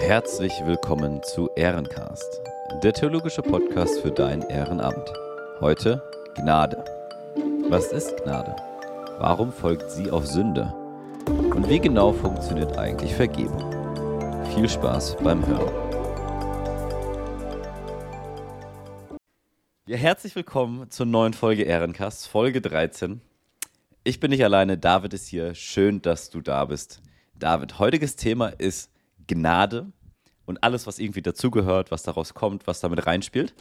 Herzlich willkommen zu Ehrencast, der theologische Podcast für dein Ehrenamt. Heute Gnade. Was ist Gnade? Warum folgt sie auf Sünde? Und wie genau funktioniert eigentlich Vergebung? Viel Spaß beim Hören. Ja, herzlich willkommen zur neuen Folge Ehrencast, Folge 13. Ich bin nicht alleine, David ist hier. Schön, dass du da bist. David, heutiges Thema ist Gnade und alles, was irgendwie dazugehört, was daraus kommt, was damit reinspielt.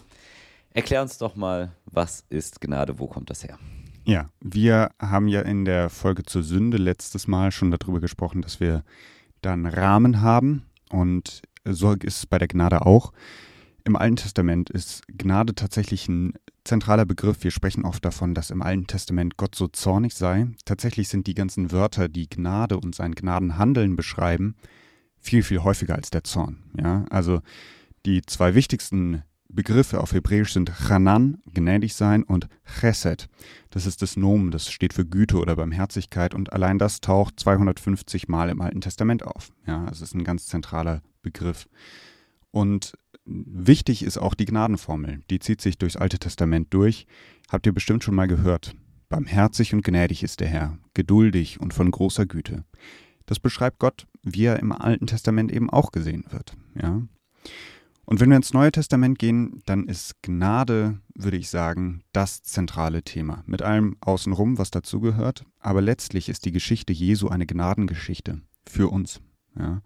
Erklär uns doch mal, was ist Gnade, wo kommt das her? Ja, wir haben ja in der Folge zur Sünde letztes Mal schon darüber gesprochen, dass wir da einen Rahmen haben und so ist es bei der Gnade auch. Im Alten Testament ist Gnade tatsächlich ein zentraler Begriff. Wir sprechen oft davon, dass im Alten Testament Gott so zornig sei. Tatsächlich sind die ganzen Wörter, die Gnade und sein Gnadenhandeln beschreiben, viel, viel häufiger als der Zorn. Ja? Also die zwei wichtigsten Begriffe auf Hebräisch sind Chanan, gnädig sein, und Chesed. Das ist das Nomen, das steht für Güte oder Barmherzigkeit und allein das taucht 250 Mal im Alten Testament auf. Ja, es ist ein ganz zentraler Begriff. Und wichtig ist auch die Gnadenformel. Die zieht sich durchs Alte Testament durch. Habt ihr bestimmt schon mal gehört. Barmherzig und gnädig ist der Herr, geduldig und von großer Güte. Das beschreibt Gott, wie er im Alten Testament eben auch gesehen wird. Ja? Und wenn wir ins Neue Testament gehen, dann ist Gnade, würde ich sagen, das zentrale Thema. Mit allem außenrum, was dazugehört. Aber letztlich ist die Geschichte Jesu eine Gnadengeschichte für uns. Ja?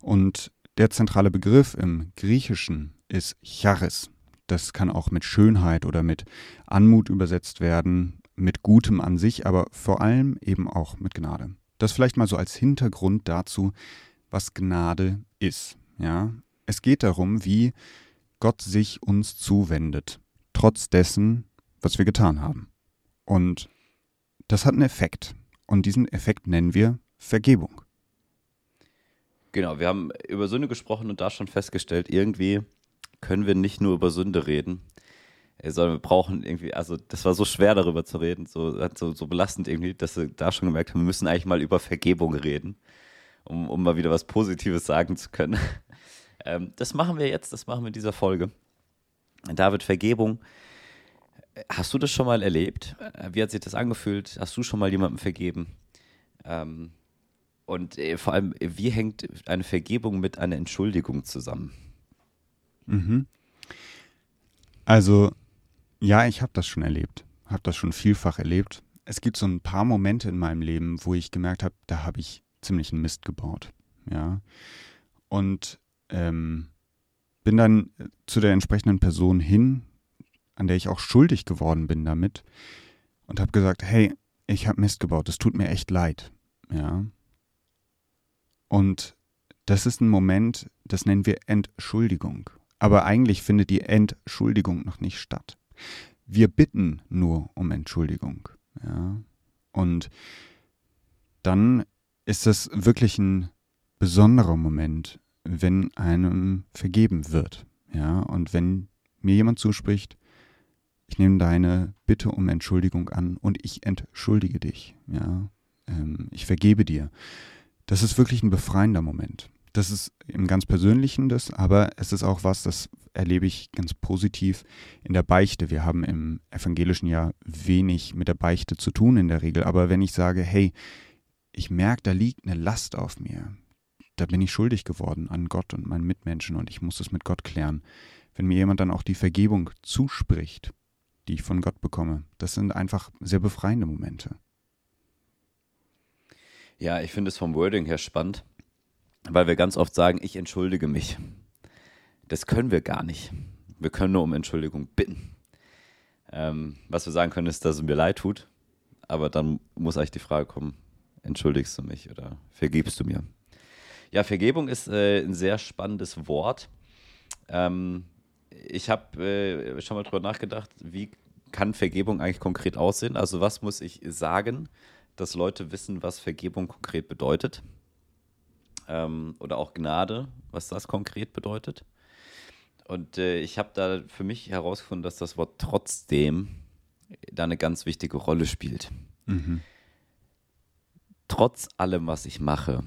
Und der zentrale Begriff im Griechischen ist Charis. Das kann auch mit Schönheit oder mit Anmut übersetzt werden, mit Gutem an sich, aber vor allem eben auch mit Gnade. Das vielleicht mal so als Hintergrund dazu, was Gnade ist. Ja, es geht darum, wie Gott sich uns zuwendet, trotz dessen, was wir getan haben. Und das hat einen Effekt. Und diesen Effekt nennen wir Vergebung. Genau, wir haben über Sünde gesprochen und da schon festgestellt, irgendwie können wir nicht nur über Sünde reden, sondern wir brauchen irgendwie, also das war so schwer darüber zu reden, so, so, so belastend irgendwie, dass wir da schon gemerkt haben, wir müssen eigentlich mal über Vergebung reden, um, um mal wieder was Positives sagen zu können. Ähm, das machen wir jetzt, das machen wir in dieser Folge. David, Vergebung. Hast du das schon mal erlebt? Wie hat sich das angefühlt? Hast du schon mal jemandem vergeben? Ähm, und äh, vor allem, wie hängt eine Vergebung mit einer Entschuldigung zusammen? Mhm. Also, ja, ich habe das schon erlebt. Habe das schon vielfach erlebt. Es gibt so ein paar Momente in meinem Leben, wo ich gemerkt habe, da habe ich ziemlich einen Mist gebaut. Ja. Und ähm, bin dann zu der entsprechenden Person hin, an der ich auch schuldig geworden bin damit und habe gesagt, hey, ich habe Mist gebaut, es tut mir echt leid. Ja. Und das ist ein Moment, das nennen wir Entschuldigung. Aber eigentlich findet die Entschuldigung noch nicht statt. Wir bitten nur um Entschuldigung. Ja? Und dann ist es wirklich ein besonderer Moment, wenn einem vergeben wird. Ja? Und wenn mir jemand zuspricht, ich nehme deine Bitte um Entschuldigung an und ich entschuldige dich. Ja? Ähm, ich vergebe dir das ist wirklich ein befreiender Moment. Das ist im ganz Persönlichen das, aber es ist auch was, das erlebe ich ganz positiv in der Beichte. Wir haben im evangelischen Jahr wenig mit der Beichte zu tun in der Regel, aber wenn ich sage, hey, ich merke, da liegt eine Last auf mir, da bin ich schuldig geworden an Gott und meinen Mitmenschen und ich muss es mit Gott klären. Wenn mir jemand dann auch die Vergebung zuspricht, die ich von Gott bekomme, das sind einfach sehr befreiende Momente. Ja, ich finde es vom Wording her spannend, weil wir ganz oft sagen, ich entschuldige mich. Das können wir gar nicht. Wir können nur um Entschuldigung bitten. Ähm, was wir sagen können, ist, dass es mir leid tut, aber dann muss eigentlich die Frage kommen, entschuldigst du mich oder vergibst du mir? Ja, Vergebung ist äh, ein sehr spannendes Wort. Ähm, ich habe äh, schon mal drüber nachgedacht, wie kann Vergebung eigentlich konkret aussehen? Also was muss ich sagen, dass Leute wissen, was Vergebung konkret bedeutet. Ähm, oder auch Gnade, was das konkret bedeutet. Und äh, ich habe da für mich herausgefunden, dass das Wort trotzdem da eine ganz wichtige Rolle spielt. Mhm. trotz allem, was ich mache,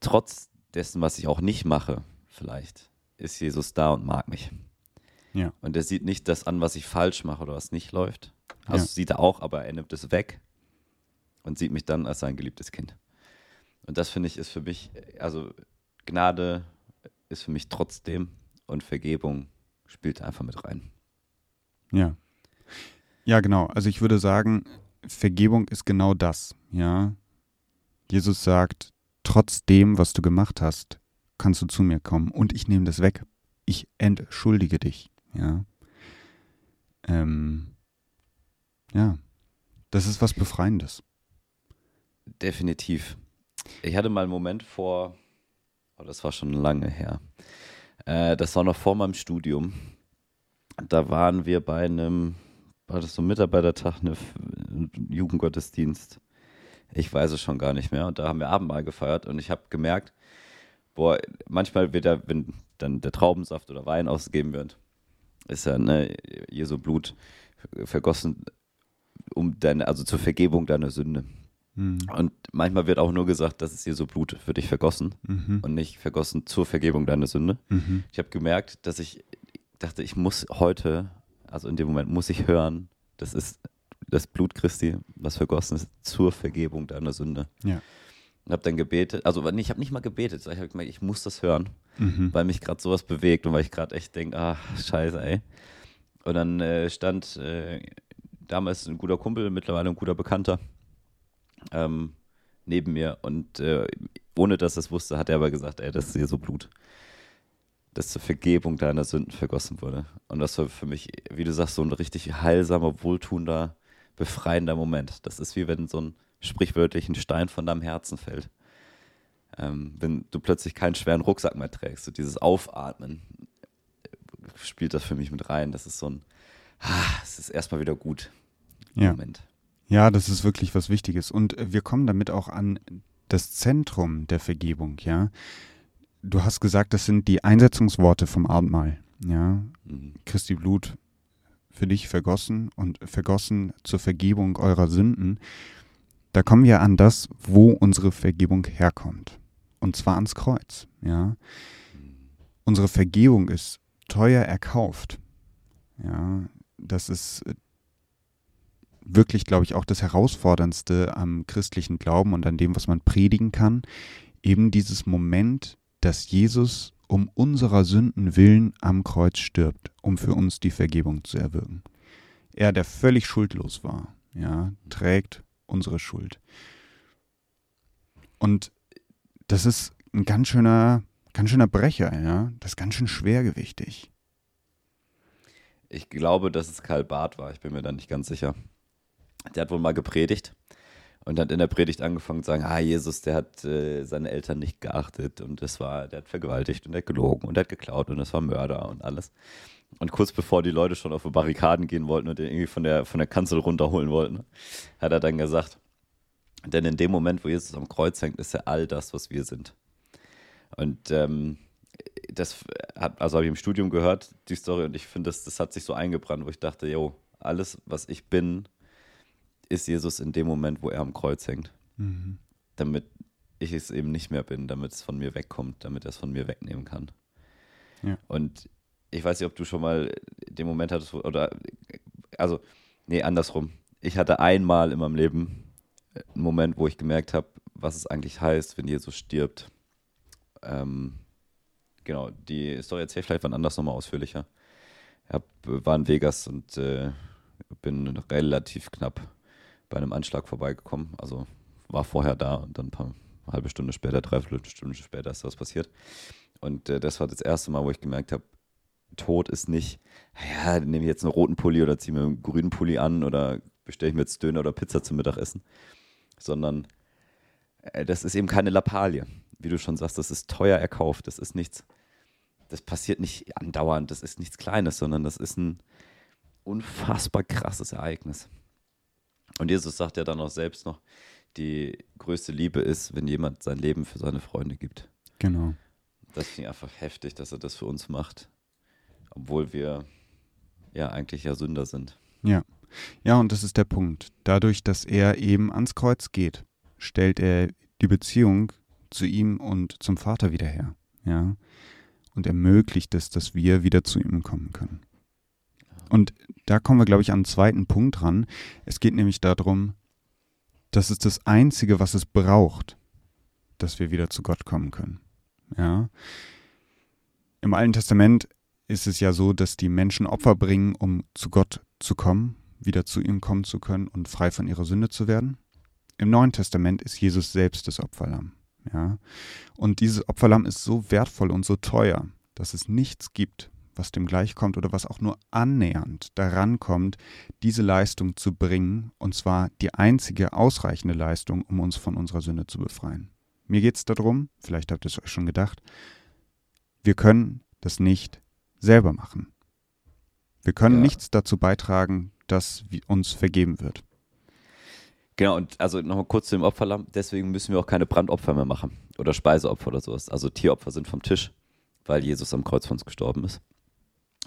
trotz dessen, was ich auch nicht mache, vielleicht, ist Jesus da und mag mich. Ja. Und er sieht nicht das an, was ich falsch mache oder was nicht läuft. Also Ja. sieht er auch, aber er nimmt es weg und sieht mich dann als sein geliebtes Kind. Und das finde ich ist für mich, also Gnade ist für mich trotzdem und Vergebung spielt einfach mit rein. Ja. Ja, genau. Also ich würde sagen, Vergebung ist genau das, ja. Jesus sagt, trotz dem, was du gemacht hast, kannst du zu mir kommen und ich nehme das weg. Ich entschuldige dich, ja. Ähm, ja, das ist was Befreiendes. Definitiv. Ich hatte mal einen Moment vor, oh, das war schon lange her. Äh, das war noch vor meinem Studium. Da waren wir bei einem, war das so ein Mitarbeitertag, ne, ein Jugendgottesdienst. Ich weiß es schon gar nicht mehr. Und da haben wir Abendmahl gefeiert und ich habe gemerkt, boah, manchmal wird ja, wenn dann der Traubensaft oder Wein ausgegeben wird, ist ja ne, Jesu Blut vergossen, um deine, also zur Vergebung deiner Sünde. Mhm. Und manchmal wird auch nur gesagt, das ist Jesu Blut für dich vergossen Mhm. und nicht vergossen zur Vergebung deiner Sünde. Mhm. Ich habe gemerkt, dass ich dachte, ich muss heute, also in dem Moment muss ich hören, das ist das Blut Christi, was vergossen ist zur Vergebung deiner Sünde. Ja. Und habe dann gebetet, also ich habe nicht mal gebetet, sondern ich habe gemerkt, ich muss das hören, Mhm. weil mich gerade sowas bewegt und weil ich gerade echt denke, ach, scheiße, ey. Und dann äh, stand äh, damals ein guter Kumpel, mittlerweile ein guter Bekannter, ähm, neben mir und äh, ohne dass er es wusste, hat er aber gesagt, ey, das ist hier so Blut, das zur Vergebung deiner Sünden vergossen wurde. Und das war für mich, wie du sagst, so ein richtig heilsamer, wohltuender, befreiender Moment. Das ist wie wenn so ein sprichwörtlichen Stein von deinem Herzen fällt. Ähm, wenn du plötzlich keinen schweren Rucksack mehr trägst, so dieses Aufatmen äh, spielt das für mich mit rein. Das ist so ein, ah, es ist erstmal wieder gut. Ja. Moment. Ja, das ist wirklich was Wichtiges. Und äh, wir kommen damit auch an das Zentrum der Vergebung, ja. Du hast gesagt, das sind die Einsetzungsworte vom Abendmahl, ja. Mhm. Christi Blut für dich vergossen und vergossen zur Vergebung eurer Sünden. Da kommen wir an das, wo unsere Vergebung herkommt. Und zwar ans Kreuz, ja. Unsere Vergebung ist teuer erkauft. Ja, das ist äh, wirklich, glaube ich, auch das Herausforderndste am christlichen Glauben und an dem, was man predigen kann. Eben dieses Moment, dass Jesus um unserer Sünden willen am Kreuz stirbt, um für uns die Vergebung zu erwirken. Er, der völlig schuldlos war, ja, trägt unsere Schuld. Und das ist ein ganz schöner, ganz schöner Brecher, ja. Das ist ganz schön schwergewichtig. Ich glaube, dass es Karl Barth war, ich bin mir da nicht ganz sicher. Der hat wohl mal gepredigt und hat in der Predigt angefangen zu sagen, ah, Jesus, der hat äh, seine Eltern nicht geachtet und das war, der hat vergewaltigt und der hat gelogen und der hat geklaut und das war Mörder und alles. Und kurz bevor die Leute schon auf die Barrikaden gehen wollten und den irgendwie von der, von der Kanzel runterholen wollten, hat er dann gesagt, denn in dem Moment, wo Jesus am Kreuz hängt, ist er all das, was wir sind. Und ähm, das hat, also habe ich im Studium gehört, die Story, und ich finde, das, das hat sich so eingebrannt, wo ich dachte, yo, alles, was ich bin, ist Jesus in dem Moment, wo er am Kreuz hängt. Mhm. Damit ich es eben nicht mehr bin, damit es von mir wegkommt, damit er es von mir wegnehmen kann. Ja. Und ich weiß nicht, ob du schon mal den Moment hattest, wo, oder, also, nee, andersrum. Ich hatte einmal in meinem Leben einen Moment, wo ich gemerkt habe, was es eigentlich heißt, wenn Jesus stirbt. Ähm, genau, die Story erzähle ich vielleicht wann anders nochmal ausführlicher. Ich hab, war in Vegas und äh, bin relativ knapp bei einem Anschlag vorbeigekommen. Also war vorher da und dann ein paar eine halbe Stunde später, dreiviertel Stunde später ist das passiert. Und äh, das war das erste Mal, wo ich gemerkt habe, Tod ist nicht, ja, nehme ich jetzt einen roten Pulli oder ziehe mir einen grünen Pulli an oder bestelle ich mir jetzt Döner oder Pizza zum Mittagessen, sondern äh, das ist eben keine Lappalie. Wie du schon sagst, das ist teuer erkauft. Das ist nichts, das passiert nicht andauernd, das ist nichts Kleines, sondern das ist ein unfassbar krasses Ereignis. Und Jesus sagt ja dann auch selbst noch, die größte Liebe ist, wenn jemand sein Leben für seine Freunde gibt. Genau. Das finde ich einfach heftig, dass er das für uns macht, obwohl wir ja eigentlich ja Sünder sind. Ja. Ja, und das ist der Punkt. Dadurch, dass er eben ans Kreuz geht, stellt er die Beziehung zu ihm und zum Vater wieder her. Ja. Und ermöglicht es, dass wir wieder zu ihm kommen können. Und da kommen wir, glaube ich, an einen zweiten Punkt ran. Es geht nämlich darum, das ist das Einzige, was es braucht, dass wir wieder zu Gott kommen können. Ja. Im Alten Testament ist es ja so, dass die Menschen Opfer bringen, um zu Gott zu kommen, wieder zu ihm kommen zu können und frei von ihrer Sünde zu werden. Im Neuen Testament ist Jesus selbst das Opferlamm. Ja. Und dieses Opferlamm ist so wertvoll und so teuer, dass es nichts gibt, was dem gleichkommt oder was auch nur annähernd daran kommt, diese Leistung zu bringen, und zwar die einzige ausreichende Leistung, um uns von unserer Sünde zu befreien. Mir geht es darum, vielleicht habt ihr es euch schon gedacht, wir können das nicht selber machen. Wir können ja. nichts dazu beitragen, dass uns vergeben wird. Genau, und also nochmal kurz zu dem Opferlamm. Deswegen müssen wir auch keine Brandopfer mehr machen oder Speiseopfer oder sowas. Also Tieropfer sind vom Tisch, weil Jesus am Kreuz für uns gestorben ist.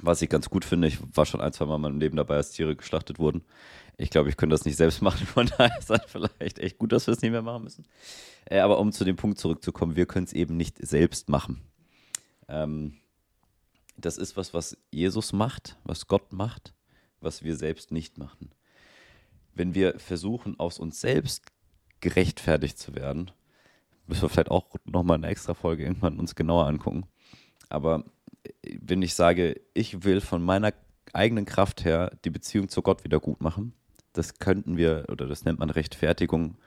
Was ich ganz gut finde, ich war schon ein, zwei Mal in meinem Leben dabei, als Tiere geschlachtet wurden. Ich glaube, ich könnte das nicht selbst machen, von daher ist es vielleicht echt gut, dass wir es nicht mehr machen müssen. Äh, aber um zu dem Punkt zurückzukommen, wir können es eben nicht selbst machen. Ähm, das ist was, was Jesus macht, was Gott macht, was wir selbst nicht machen. Wenn wir versuchen, aus uns selbst gerechtfertigt zu werden, müssen wir vielleicht auch nochmal eine extra Folge irgendwann uns genauer angucken. Aber wenn ich sage, ich will von meiner eigenen Kraft her die Beziehung zu Gott wieder gut machen, das könnten wir, oder das nennt man Rechtfertigung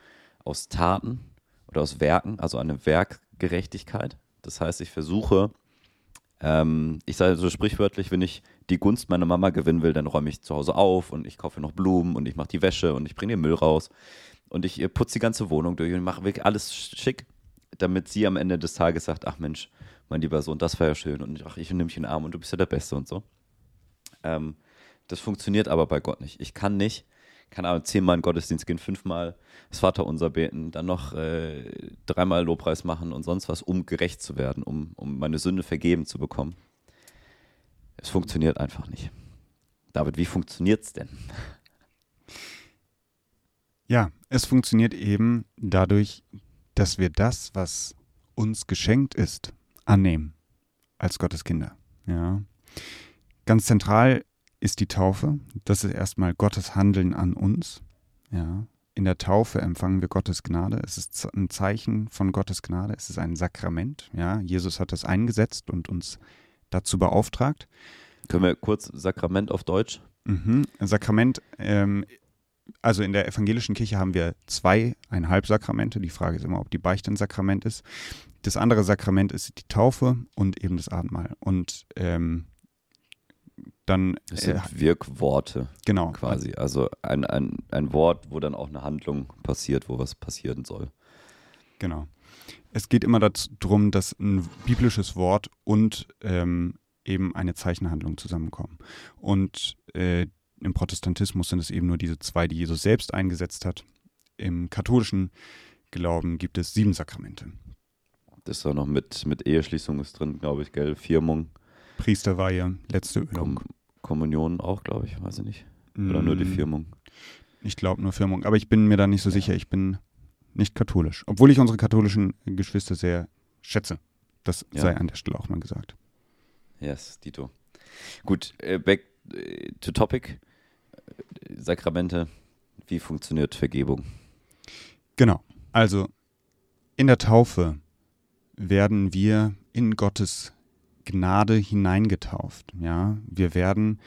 aus Taten oder aus Werken, also eine Werkgerechtigkeit. Das heißt, ich versuche, ähm, ich sage so sprichwörtlich, wenn ich die Gunst meiner Mama gewinnen will, dann räume ich zu Hause auf und ich kaufe noch Blumen und ich mache die Wäsche und ich bringe den Müll raus und ich äh, putze die ganze Wohnung durch und mache wirklich alles schick, damit sie am Ende des Tages sagt, ach Mensch, mein lieber Sohn, das war ja schön und ach, ich nehme dich in den Arm und du bist ja der Beste und so. Ähm, das funktioniert aber bei Gott nicht. Ich kann nicht, keine Ahnung, zehnmal in Gottesdienst gehen, fünfmal das Vaterunser beten, dann noch äh, dreimal Lobpreis machen und sonst was, um gerecht zu werden, um, um meine Sünde vergeben zu bekommen. Es funktioniert einfach nicht. David, wie funktioniert es denn? Ja, es funktioniert eben dadurch, dass wir das, was uns geschenkt ist, annehmen als Gottes Kinder. Ja. Ganz zentral ist die Taufe. Das ist erstmal Gottes Handeln an uns. Ja. In der Taufe empfangen wir Gottes Gnade. Es ist ein Zeichen von Gottes Gnade. Es ist ein Sakrament. Ja. Jesus hat das eingesetzt und uns dazu beauftragt. Können wir kurz Sakrament auf Deutsch? Mhm. Sakrament ähm, also in der evangelischen Kirche haben wir zweieinhalb Sakramente. Die Frage ist immer, ob die Beichte ein Sakrament ist. Das andere Sakrament ist die Taufe und eben das Abendmahl. Und ähm, dann. Das sind äh, Wirkworte. Genau. Quasi. Also ein, ein, ein Wort, wo dann auch eine Handlung passiert, wo was passieren soll. Genau. Es geht immer darum, dass ein biblisches Wort und ähm, eben eine Zeichenhandlung zusammenkommen. Und äh, im Protestantismus sind es eben nur diese zwei, die Jesus selbst eingesetzt hat. Im katholischen Glauben gibt es sieben Sakramente. Das ist auch noch mit, mit Eheschließung ist drin, glaube ich, gell? Firmung. Priesterweihe, letzte Ölung. Kom Kommunion auch, glaube ich, weiß ich nicht. Oder mm, nur die mm. Firmung. Ich glaube nur Firmung, aber ich bin mir da nicht so sicher. Ich bin nicht katholisch. Obwohl ich unsere katholischen Geschwister sehr schätze. Das ja. sei an der Stelle auch mal gesagt. Yes, Dito. Gut, äh, back äh, to topic. Sakramente, wie funktioniert Vergebung? Genau. Also in der Taufe werden wir in Gottes Gnade hineingetauft. Ja, wir werden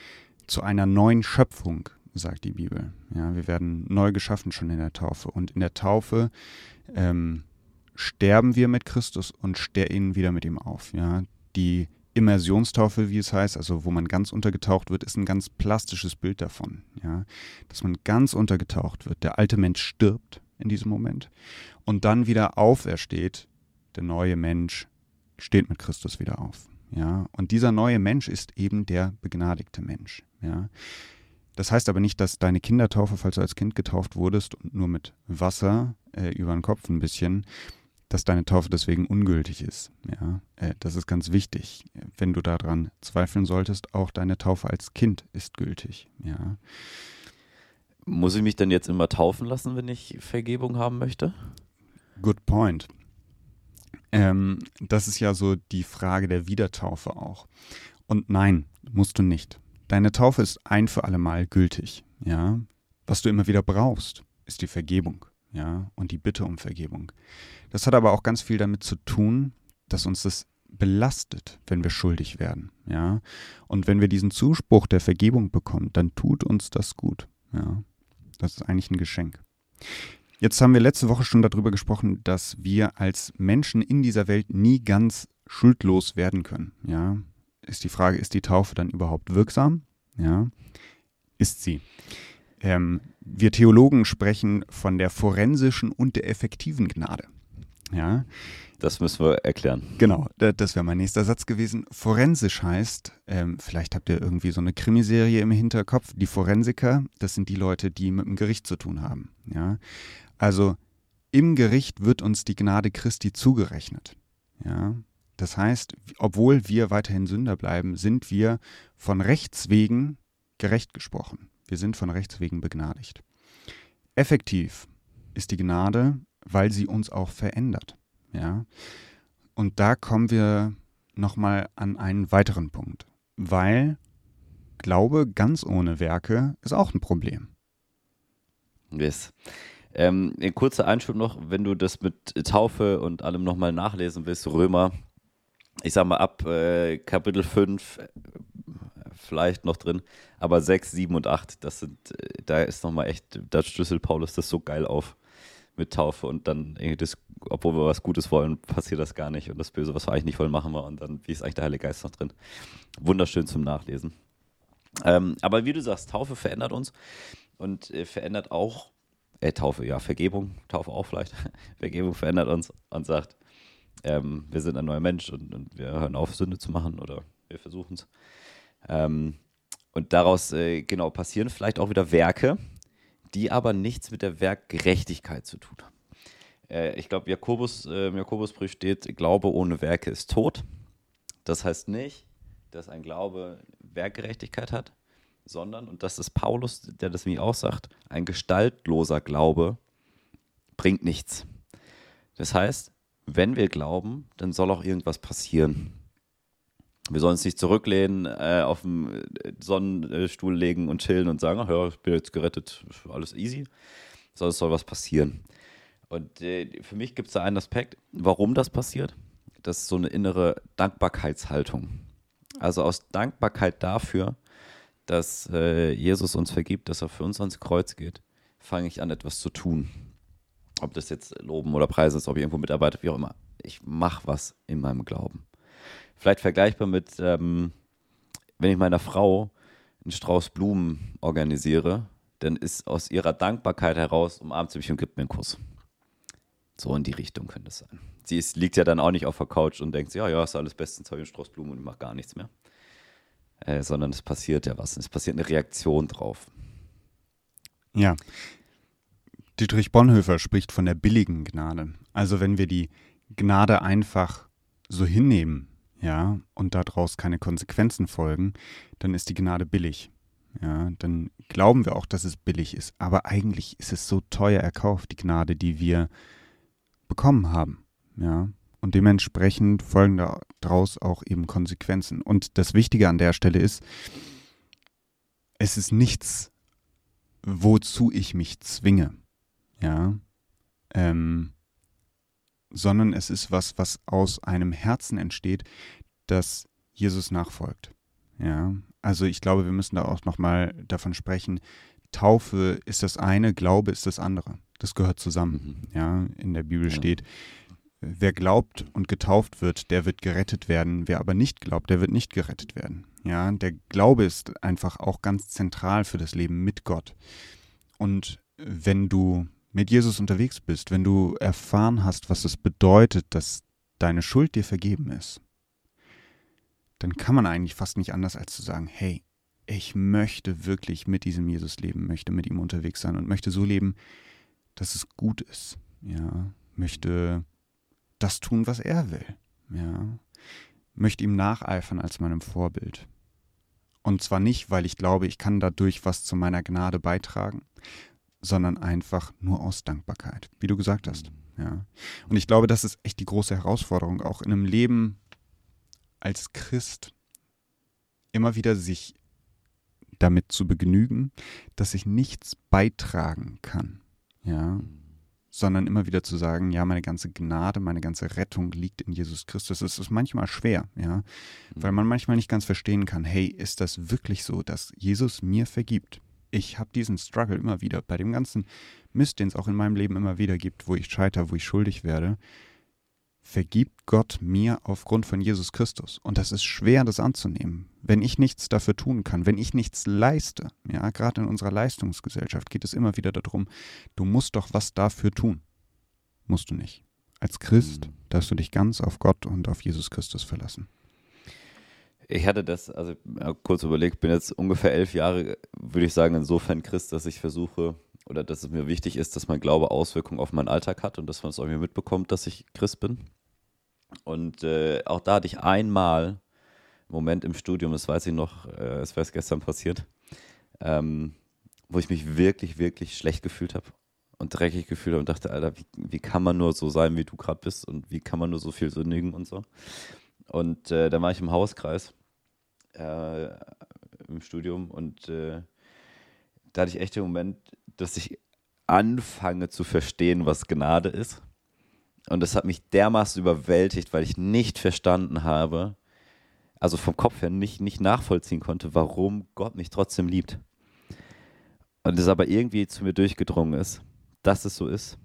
zu einer neuen Schöpfung, sagt die Bibel. Ja, wir werden neu geschaffen schon in der Taufe. Und in der Taufe ähm, sterben wir mit Christus und stehen wieder mit ihm auf. Ja, die Immersionstaufe, wie es heißt, also wo man ganz untergetaucht wird, ist ein ganz plastisches Bild davon, ja, dass man ganz untergetaucht wird. Der alte Mensch stirbt in diesem Moment und dann wieder aufersteht. Der neue Mensch steht mit Christus wieder auf, ja. Und dieser neue Mensch ist eben der begnadigte Mensch, ja. Das heißt aber nicht, dass deine Kindertaufe, falls du als Kind getauft wurdest und nur mit Wasser äh, über den Kopf ein bisschen, dass deine Taufe deswegen ungültig ist. Ja, äh, das ist ganz wichtig. Wenn du daran zweifeln solltest, auch deine Taufe als Kind ist gültig. Ja. Muss ich mich dann jetzt immer taufen lassen, wenn ich Vergebung haben möchte? Good point. Ähm, das ist ja so die Frage der Wiedertaufe auch. Und nein, musst du nicht. Deine Taufe ist ein für alle Mal gültig. Ja, was du immer wieder brauchst, ist die Vergebung. Ja, und die Bitte um Vergebung. Das hat aber auch ganz viel damit zu tun, dass uns das belastet, wenn wir schuldig werden. Ja, und wenn wir diesen Zuspruch der Vergebung bekommen, dann tut uns das gut. Ja, das ist eigentlich ein Geschenk. Jetzt haben wir letzte Woche schon darüber gesprochen, dass wir als Menschen in dieser Welt nie ganz schuldlos werden können. Ja, ist die Frage, ist die Taufe dann überhaupt wirksam? Ja, ist sie. Ähm, wir Theologen sprechen von der forensischen und der effektiven Gnade. Ja. Das müssen wir erklären. Genau, das wäre mein nächster Satz gewesen. Forensisch heißt, ähm, vielleicht habt ihr irgendwie so eine Krimiserie im Hinterkopf. Die Forensiker, das sind die Leute, die mit dem Gericht zu tun haben. Ja. Also im Gericht wird uns die Gnade Christi zugerechnet. Ja. Das heißt, obwohl wir weiterhin Sünder bleiben, sind wir von Rechts wegen gerecht gesprochen. Wir sind von Rechts wegen begnadigt. Effektiv ist die Gnade, weil sie uns auch verändert. Ja. Und da kommen wir nochmal an einen weiteren Punkt, weil Glaube ganz ohne Werke ist auch ein Problem. Yes. Ähm, ein kurzer Einschub noch, wenn du das mit Taufe und allem nochmal nachlesen willst, Römer, ich sag mal ab äh, Kapitel 5 äh, vielleicht noch drin, aber 6, 7 und 8, das sind, äh, da ist nochmal echt, da schlüsselt Paulus das so geil auf mit Taufe und dann irgendwie das, obwohl wir was Gutes wollen, passiert das gar nicht und das Böse, was wir eigentlich nicht wollen, machen wir und dann, wie ist eigentlich der Heilige Geist noch drin? Wunderschön zum Nachlesen. Ähm, aber wie du sagst, Taufe verändert uns und äh, verändert auch äh, Taufe, ja, Vergebung, Taufe auch vielleicht, Vergebung verändert uns und sagt, ähm, wir sind ein neuer Mensch und, und, wir hören auf, Sünde zu machen oder wir versuchen es. Ähm, und daraus äh, genau passieren vielleicht auch wieder Werke, die aber nichts mit der Werkgerechtigkeit zu tun haben. Äh, ich glaube, Jakobus, äh, Jakobusbrief steht, Glaube ohne Werke ist tot. Das heißt nicht, dass ein Glaube Werkgerechtigkeit hat, sondern, und das ist Paulus, der das mir auch sagt, ein gestaltloser Glaube bringt nichts. Das heißt, wenn wir glauben, dann soll auch irgendwas passieren. Wir sollen uns nicht zurücklehnen, äh, auf dem Sonnenstuhl legen und chillen und sagen, ach ja, ich bin jetzt gerettet, alles easy, sondern es soll was passieren. Und äh, für mich gibt es da einen Aspekt, warum das passiert. Das ist so eine innere Dankbarkeitshaltung. Also aus Dankbarkeit dafür, dass äh, Jesus uns vergibt, dass er für uns ans Kreuz geht, fange ich an, etwas zu tun. Ob das jetzt Loben oder Preise ist, ob ich irgendwo mitarbeite, wie auch immer. Ich mache was in meinem Glauben. Vielleicht vergleichbar mit, ähm, wenn ich meiner Frau einen Strauß Blumen organisiere, dann ist aus ihrer Dankbarkeit heraus umarmt sie mich und gibt mir einen Kuss. So in die Richtung könnte es sein. Sie ist, liegt ja dann auch nicht auf der Couch und denkt, ja, ja, ist alles bestens, habe ich einen Strauß Blumen und ich mache gar nichts mehr äh, sondern es passiert ja was. Es passiert eine Reaktion drauf. Ja. Dietrich Bonhoeffer spricht von der billigen Gnade. Also wenn wir die Gnade einfach so hinnehmen, ja, und daraus keine Konsequenzen folgen, dann ist die Gnade billig. Ja, dann glauben wir auch, dass es billig ist. Aber eigentlich ist es so teuer erkauft, die Gnade, die wir bekommen haben. Ja, und dementsprechend folgen daraus auch eben Konsequenzen. Und das Wichtige an der Stelle ist, es ist nichts, wozu ich mich zwinge, ja, ähm, sondern es ist was, was aus einem Herzen entsteht, das Jesus nachfolgt. Ja, also ich glaube, wir müssen da auch nochmal davon sprechen. Taufe ist das eine, Glaube ist das andere. Das gehört zusammen. Mhm. Ja, in der Bibel ja. steht, Wer glaubt und getauft wird, der wird gerettet werden. Wer aber nicht glaubt, der wird nicht gerettet werden. Ja, der Glaube ist einfach auch ganz zentral für das Leben mit Gott. Und wenn du mit Jesus unterwegs bist, wenn du erfahren hast, was es bedeutet, dass deine Schuld dir vergeben ist, dann kann man eigentlich fast nicht anders als zu sagen, hey, ich möchte wirklich mit diesem Jesus leben, möchte mit ihm unterwegs sein und möchte so leben, dass es gut ist. Ja, möchte das tun, was er will. Ja. Möchte ihm nacheifern als meinem Vorbild. Und zwar nicht, weil ich glaube, ich kann dadurch was zu meiner Gnade beitragen, sondern einfach nur aus Dankbarkeit, wie du gesagt hast. Ja. Und ich glaube, das ist echt die große Herausforderung, auch in einem Leben als Christ immer wieder sich damit zu begnügen, dass ich nichts beitragen kann. Ja. Sondern immer wieder zu sagen, ja, meine ganze Gnade, meine ganze Rettung liegt in Jesus Christus. Es ist manchmal schwer, ja. Weil man manchmal nicht ganz verstehen kann, hey, ist das wirklich so, dass Jesus mir vergibt? Ich habe diesen Struggle immer wieder bei dem ganzen Mist, den es auch in meinem Leben immer wieder gibt, wo ich scheitere, wo ich schuldig werde vergibt Gott mir aufgrund von Jesus Christus. Und das ist schwer, das anzunehmen. Wenn ich nichts dafür tun kann, wenn ich nichts leiste, ja, gerade in unserer Leistungsgesellschaft geht es immer wieder darum, du musst doch was dafür tun. Musst du nicht. Als Christ mhm. darfst du dich ganz auf Gott und auf Jesus Christus verlassen. Ich hatte das, also kurz überlegt, bin jetzt ungefähr elf Jahre, würde ich sagen, insofern Christ, dass ich versuche, oder dass es mir wichtig ist, dass mein Glaube Auswirkungen auf meinen Alltag hat und dass man es irgendwie mitbekommt, dass ich Christ bin. Und äh, auch da hatte ich einmal Moment im Studium, das weiß ich noch, äh, es wäre gestern passiert, ähm, wo ich mich wirklich, wirklich schlecht gefühlt habe und dreckig gefühlt habe und dachte, Alter, wie, wie kann man nur so sein, wie du gerade bist und wie kann man nur so viel sündigen und so. Und äh, dann war ich im Hauskreis äh, im Studium und äh, da hatte ich echt den Moment, dass ich anfange zu verstehen, was Gnade ist. Und das hat mich dermaßen überwältigt, weil ich nicht verstanden habe, also vom Kopf her nicht, nicht nachvollziehen konnte, warum Gott mich trotzdem liebt. Und es aber irgendwie zu mir durchgedrungen ist, dass es so ist.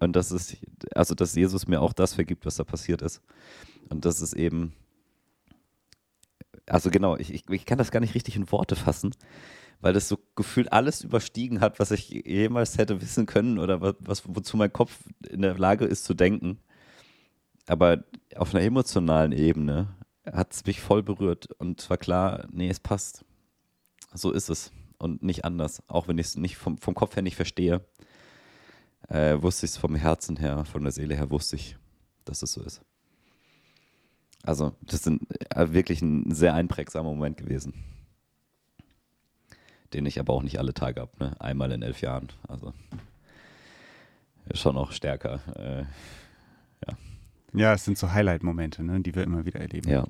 Und dass es, also dass Jesus mir auch das vergibt, was da passiert ist. Und das ist eben, also genau, ich, ich, ich kann das gar nicht richtig in Worte fassen, weil das so gefühlt alles überstiegen hat, was ich jemals hätte wissen können oder was, wozu mein Kopf in der Lage ist zu denken. Aber auf einer emotionalen Ebene hat es mich voll berührt und es war klar, nee, es passt. So ist es und nicht anders. Auch wenn ich es nicht vom, vom Kopf her nicht verstehe, äh, wusste ich es vom Herzen her, von der Seele her wusste ich, dass es so ist. Also, das ist ein, äh, wirklich ein sehr einprägsamer Moment gewesen den ich aber auch nicht alle Tage habe. Ne? Einmal in elf Jahren. Also schon auch stärker. Äh, ja. ja, es sind so Highlight-Momente, ne, die wir immer wieder erleben. Ja.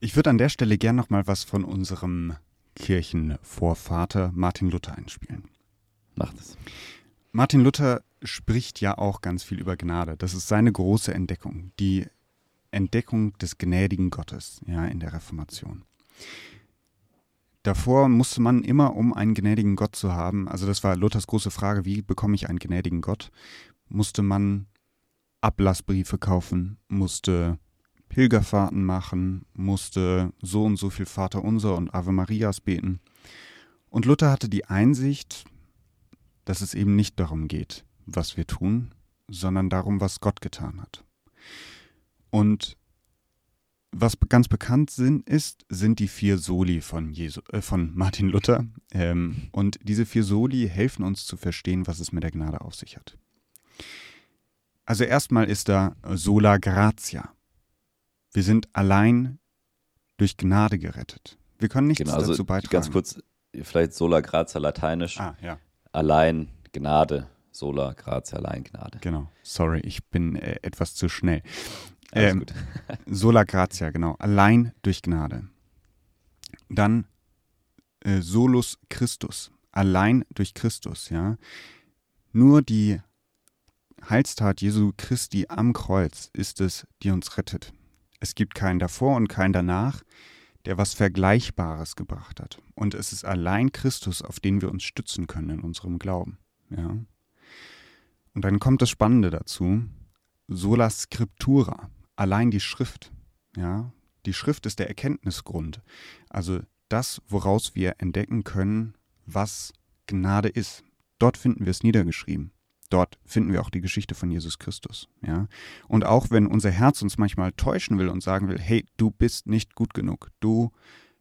Ich würde an der Stelle gern noch mal was von unserem Kirchenvorvater Martin Luther einspielen. Macht es. Martin Luther spricht ja auch ganz viel über Gnade. Das ist seine große Entdeckung, die Entdeckung des gnädigen Gottes, ja, in der Reformation. Davor musste man immer, um einen gnädigen Gott zu haben, also das war Luthers große Frage, wie bekomme ich einen gnädigen Gott, musste man Ablassbriefe kaufen, musste Pilgerfahrten machen, musste so und so viel Vater Unser und Ave Marias beten. Und Luther hatte die Einsicht, dass es eben nicht darum geht, was wir tun, sondern darum, was Gott getan hat. Und was ganz bekannt sind, ist, sind die vier Soli von, Jesu, äh, von Martin Luther. Ähm, und diese vier Soli helfen uns zu verstehen, was es mit der Gnade auf sich hat. Also erstmal ist da sola gratia. Wir sind allein durch Gnade gerettet. Wir können nichts genau, also dazu beitragen. Ganz kurz, vielleicht sola gratia lateinisch. Ah, ja. Allein Gnade. Sola gratia, allein Gnade. Genau. Sorry, ich bin äh, etwas zu schnell. Ähm, sola gratia, genau. Allein durch Gnade. Dann äh, solus Christus. Allein durch Christus, ja. Nur die Heilstat Jesu Christi am Kreuz ist es, die uns rettet. Es gibt keinen davor und keinen danach, der was Vergleichbares gebracht hat. Und es ist allein Christus, auf den wir uns stützen können in unserem Glauben. Ja. Und dann kommt das Spannende dazu, sola scriptura allein die Schrift, ja, die Schrift ist der Erkenntnisgrund. Also das, woraus wir entdecken können, was Gnade ist. Dort finden wir es niedergeschrieben. Dort finden wir auch die Geschichte von Jesus Christus, ja. Und auch wenn unser Herz uns manchmal täuschen will und sagen will, hey, du bist nicht gut genug, du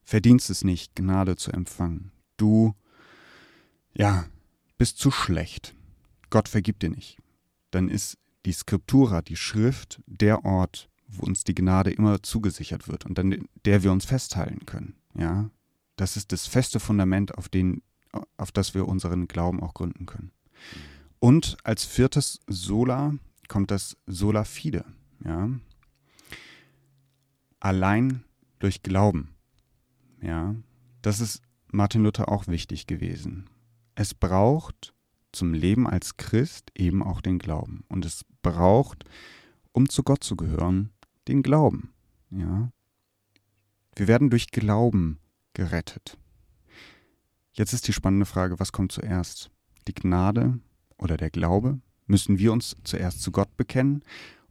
verdienst es nicht, Gnade zu empfangen, du, ja, bist zu schlecht, Gott vergibt dir nicht, dann ist die Skriptura, die Schrift, der Ort, wo uns die Gnade immer zugesichert wird und an der wir uns festhalten können. Ja, das ist das feste Fundament, auf, den, auf das wir unseren Glauben auch gründen können. Und als viertes Sola kommt das Sola Fide. Ja? Allein durch Glauben. Ja, das ist Martin Luther auch wichtig gewesen. Es braucht zum Leben als Christ eben auch den Glauben. Und es braucht, um zu Gott zu gehören, den Glauben. Ja. Wir werden durch Glauben gerettet. Jetzt ist die spannende Frage, was kommt zuerst? Die Gnade oder der Glaube? Müssen wir uns zuerst zu Gott bekennen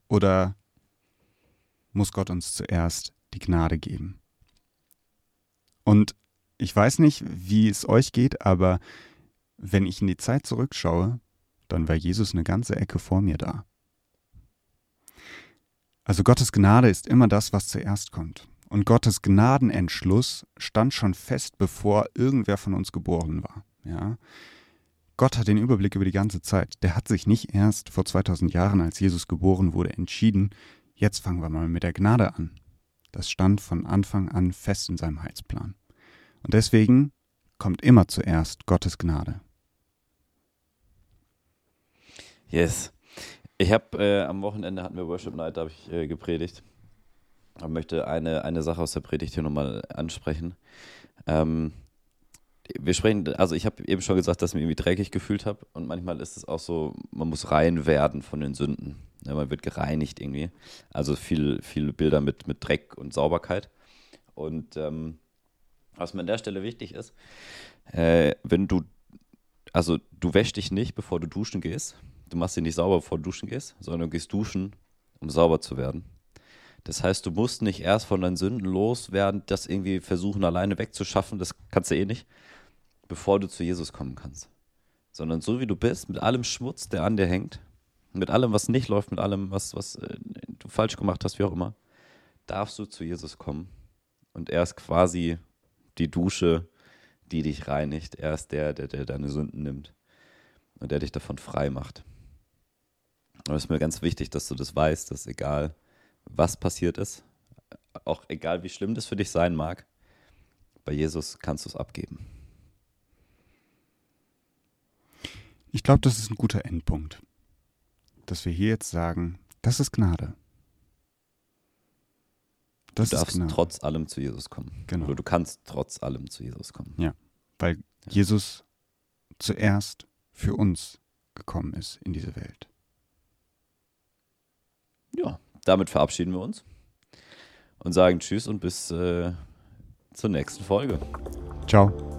oder muss Gott uns zuerst die Gnade geben? Und ich weiß nicht, wie es euch geht, aber wenn ich in die Zeit zurückschaue, dann war Jesus eine ganze Ecke vor mir da. Also Gottes Gnade ist immer das, was zuerst kommt. Und Gottes Gnadenentschluss stand schon fest, bevor irgendwer von uns geboren war. Ja? Gott hat den Überblick über die ganze Zeit. Der hat sich nicht erst vor 2000 Jahren, als Jesus geboren wurde, entschieden, jetzt fangen wir mal mit der Gnade an. Das stand von Anfang an fest in seinem Heilsplan. Und deswegen kommt immer zuerst Gottes Gnade. Yes. Ich habe äh, am Wochenende hatten wir Worship Night, da habe ich äh, gepredigt. Ich möchte eine, eine Sache aus der Predigt hier nochmal ansprechen. Ähm, wir sprechen, also ich habe eben schon gesagt, dass ich mich irgendwie dreckig gefühlt habe und manchmal ist es auch so, man muss rein werden von den Sünden. Ja, man wird gereinigt irgendwie. Also viel, viele Bilder mit, mit Dreck und Sauberkeit. Und ähm, was mir an der Stelle wichtig ist, äh, wenn du, also du wäschst dich nicht, bevor du duschen gehst. Du machst dich nicht sauber, bevor du duschen gehst, sondern du gehst duschen, um sauber zu werden. Das heißt, du musst nicht erst von deinen Sünden loswerden, das irgendwie versuchen alleine wegzuschaffen, das kannst du eh nicht, bevor du zu Jesus kommen kannst. Sondern so wie du bist, mit allem Schmutz, der an dir hängt, mit allem, was nicht läuft, mit allem, was, was äh, du falsch gemacht hast, wie auch immer, darfst du zu Jesus kommen. Und er ist quasi die Dusche, die dich reinigt. Er ist der, der, der deine Sünden nimmt und der dich davon frei macht. Aber es ist mir ganz wichtig, dass du das weißt, dass egal was passiert ist, auch egal wie schlimm das für dich sein mag, bei Jesus kannst du es abgeben. Ich glaube, das ist ein guter Endpunkt, dass wir hier jetzt sagen, das ist Gnade. Das du darfst trotz allem zu Jesus kommen. Genau. Oder du kannst trotz allem zu Jesus kommen. Ja, weil ja. Jesus zuerst für uns gekommen ist in diese Welt. Ja, damit verabschieden wir uns und sagen Tschüss und bis äh, zur nächsten Folge. Ciao.